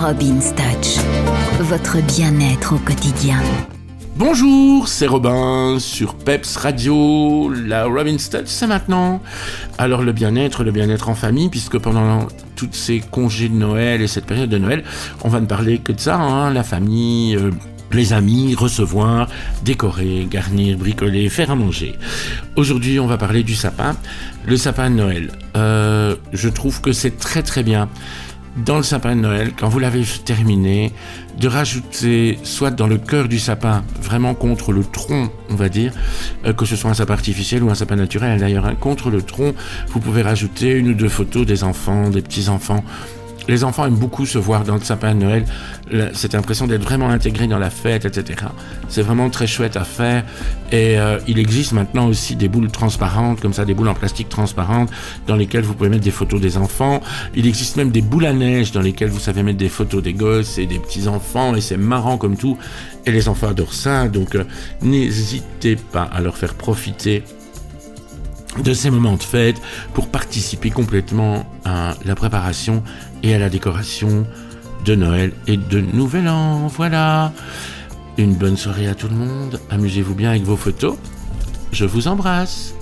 Robin's Touch, votre bien-être au quotidien. Bonjour, c'est Robin sur Peps Radio. La Robin's Touch, c'est maintenant. Alors le bien-être, le bien-être en famille, puisque pendant toutes ces congés de Noël et cette période de Noël, on va ne parler que de ça, hein, la famille. Euh, les amis, recevoir, décorer, garnir, bricoler, faire à manger. Aujourd'hui, on va parler du sapin, le sapin de Noël. Euh, je trouve que c'est très très bien dans le sapin de Noël, quand vous l'avez terminé, de rajouter, soit dans le cœur du sapin, vraiment contre le tronc, on va dire, euh, que ce soit un sapin artificiel ou un sapin naturel d'ailleurs, hein, contre le tronc, vous pouvez rajouter une ou deux photos des enfants, des petits-enfants, les enfants aiment beaucoup se voir dans le sapin de Noël, cette impression d'être vraiment intégré dans la fête, etc. C'est vraiment très chouette à faire. Et euh, il existe maintenant aussi des boules transparentes, comme ça, des boules en plastique transparentes, dans lesquelles vous pouvez mettre des photos des enfants. Il existe même des boules à neige dans lesquelles vous savez mettre des photos des gosses et des petits-enfants, et c'est marrant comme tout. Et les enfants adorent ça, donc euh, n'hésitez pas à leur faire profiter de ces moments de fête pour participer complètement à la préparation et à la décoration de Noël et de Nouvel An. Voilà. Une bonne soirée à tout le monde. Amusez-vous bien avec vos photos. Je vous embrasse.